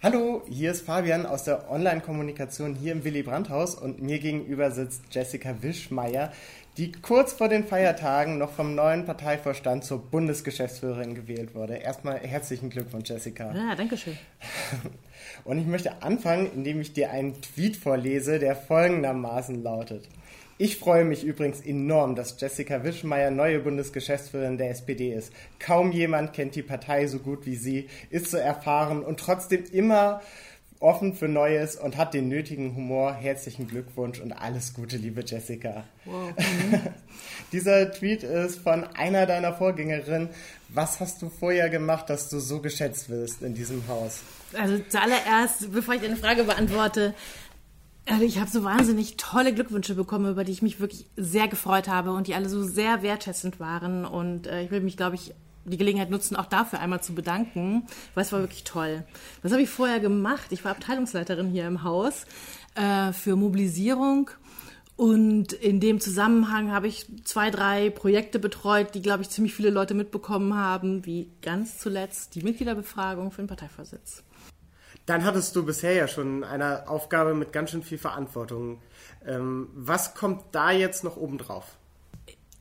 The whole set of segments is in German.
Hallo, hier ist Fabian aus der Online-Kommunikation hier im Willy Brandt-Haus und mir gegenüber sitzt Jessica Wischmeier, die kurz vor den Feiertagen noch vom neuen Parteivorstand zur Bundesgeschäftsführerin gewählt wurde. Erstmal herzlichen Glückwunsch, Jessica. Ja, danke schön. Und ich möchte anfangen, indem ich dir einen Tweet vorlese, der folgendermaßen lautet. Ich freue mich übrigens enorm, dass Jessica Wischmeier neue Bundesgeschäftsführerin der SPD ist. Kaum jemand kennt die Partei so gut wie sie, ist so erfahren und trotzdem immer offen für Neues und hat den nötigen Humor. Herzlichen Glückwunsch und alles Gute, liebe Jessica. Wow. Dieser Tweet ist von einer deiner Vorgängerinnen. Was hast du vorher gemacht, dass du so geschätzt wirst in diesem Haus? Also zuallererst, bevor ich deine Frage beantworte, also ich habe so wahnsinnig tolle Glückwünsche bekommen, über die ich mich wirklich sehr gefreut habe und die alle so sehr wertschätzend waren. Und äh, ich will mich, glaube ich, die Gelegenheit nutzen, auch dafür einmal zu bedanken, weil es war wirklich toll. Was habe ich vorher gemacht? Ich war Abteilungsleiterin hier im Haus äh, für Mobilisierung. Und in dem Zusammenhang habe ich zwei, drei Projekte betreut, die, glaube ich, ziemlich viele Leute mitbekommen haben, wie ganz zuletzt die Mitgliederbefragung für den Parteivorsitz. Dann hattest du bisher ja schon eine Aufgabe mit ganz schön viel Verantwortung. Ähm, was kommt da jetzt noch obendrauf?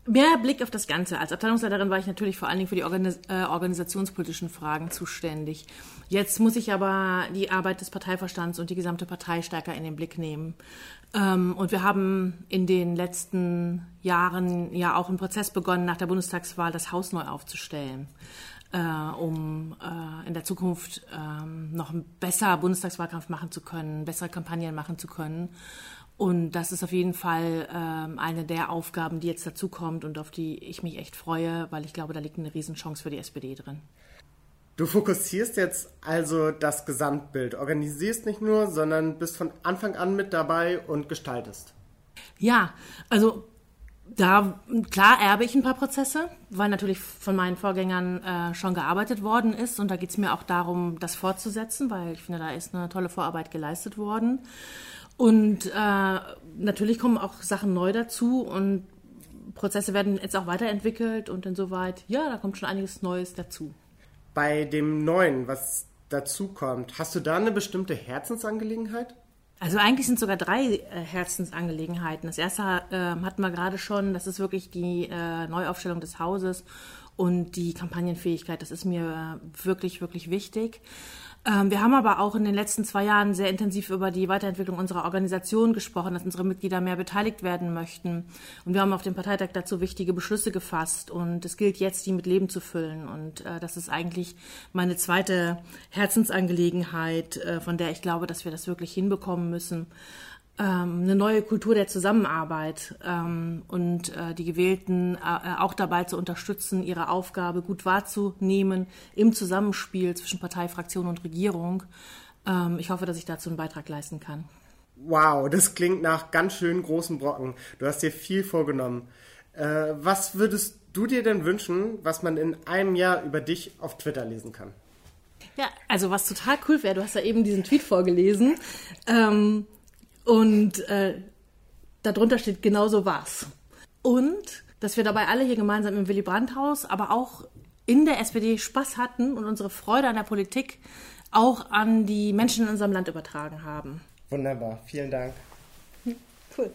Mehr Blick auf das Ganze. Als Abteilungsleiterin war ich natürlich vor allen Dingen für die Organis äh, organisationspolitischen Fragen zuständig. Jetzt muss ich aber die Arbeit des Parteiverstands und die gesamte Partei stärker in den Blick nehmen. Ähm, und wir haben in den letzten Jahren ja auch einen Prozess begonnen, nach der Bundestagswahl das Haus neu aufzustellen äh, um äh, in der Zukunft ähm, noch besser Bundestagswahlkampf machen zu können, bessere Kampagnen machen zu können. Und das ist auf jeden Fall ähm, eine der Aufgaben, die jetzt dazukommt und auf die ich mich echt freue, weil ich glaube, da liegt eine Riesenchance für die SPD drin. Du fokussierst jetzt also das Gesamtbild, organisierst nicht nur, sondern bist von Anfang an mit dabei und gestaltest. Ja, also da, klar erbe ich ein paar Prozesse, weil natürlich von meinen Vorgängern äh, schon gearbeitet worden ist. Und da geht es mir auch darum, das fortzusetzen, weil ich finde, da ist eine tolle Vorarbeit geleistet worden. Und äh, natürlich kommen auch Sachen neu dazu und Prozesse werden jetzt auch weiterentwickelt und insoweit, ja, da kommt schon einiges Neues dazu. Bei dem Neuen, was dazu kommt, hast du da eine bestimmte Herzensangelegenheit? Also eigentlich sind sogar drei äh, Herzensangelegenheiten. Das erste äh, hatten wir gerade schon, das ist wirklich die äh, Neuaufstellung des Hauses und die Kampagnenfähigkeit. Das ist mir wirklich, wirklich wichtig. Ähm, wir haben aber auch in den letzten zwei Jahren sehr intensiv über die Weiterentwicklung unserer Organisation gesprochen, dass unsere Mitglieder mehr beteiligt werden möchten. Und wir haben auf dem Parteitag dazu wichtige Beschlüsse gefasst. Und es gilt jetzt, die mit Leben zu füllen. Und äh, das ist eigentlich meine zweite Herzensangelegenheit, äh, von der ich glaube, dass wir das wirklich hinbekommen müssen ähm, eine neue Kultur der Zusammenarbeit ähm, und äh, die Gewählten äh, auch dabei zu unterstützen, ihre Aufgabe gut wahrzunehmen im Zusammenspiel zwischen Partei, Fraktion und Regierung. Ähm, ich hoffe, dass ich dazu einen Beitrag leisten kann. Wow, das klingt nach ganz schön großen Brocken. Du hast dir viel vorgenommen. Äh, was würdest du dir denn wünschen, was man in einem Jahr über dich auf Twitter lesen kann? Ja, also was total cool wäre, du hast ja eben diesen Tweet vorgelesen. Ähm, und äh, darunter steht, genau so war's. Und dass wir dabei alle hier gemeinsam im Willy Brandt-Haus, aber auch in der SPD Spaß hatten und unsere Freude an der Politik auch an die Menschen in unserem Land übertragen haben. Wunderbar, vielen Dank. Cool.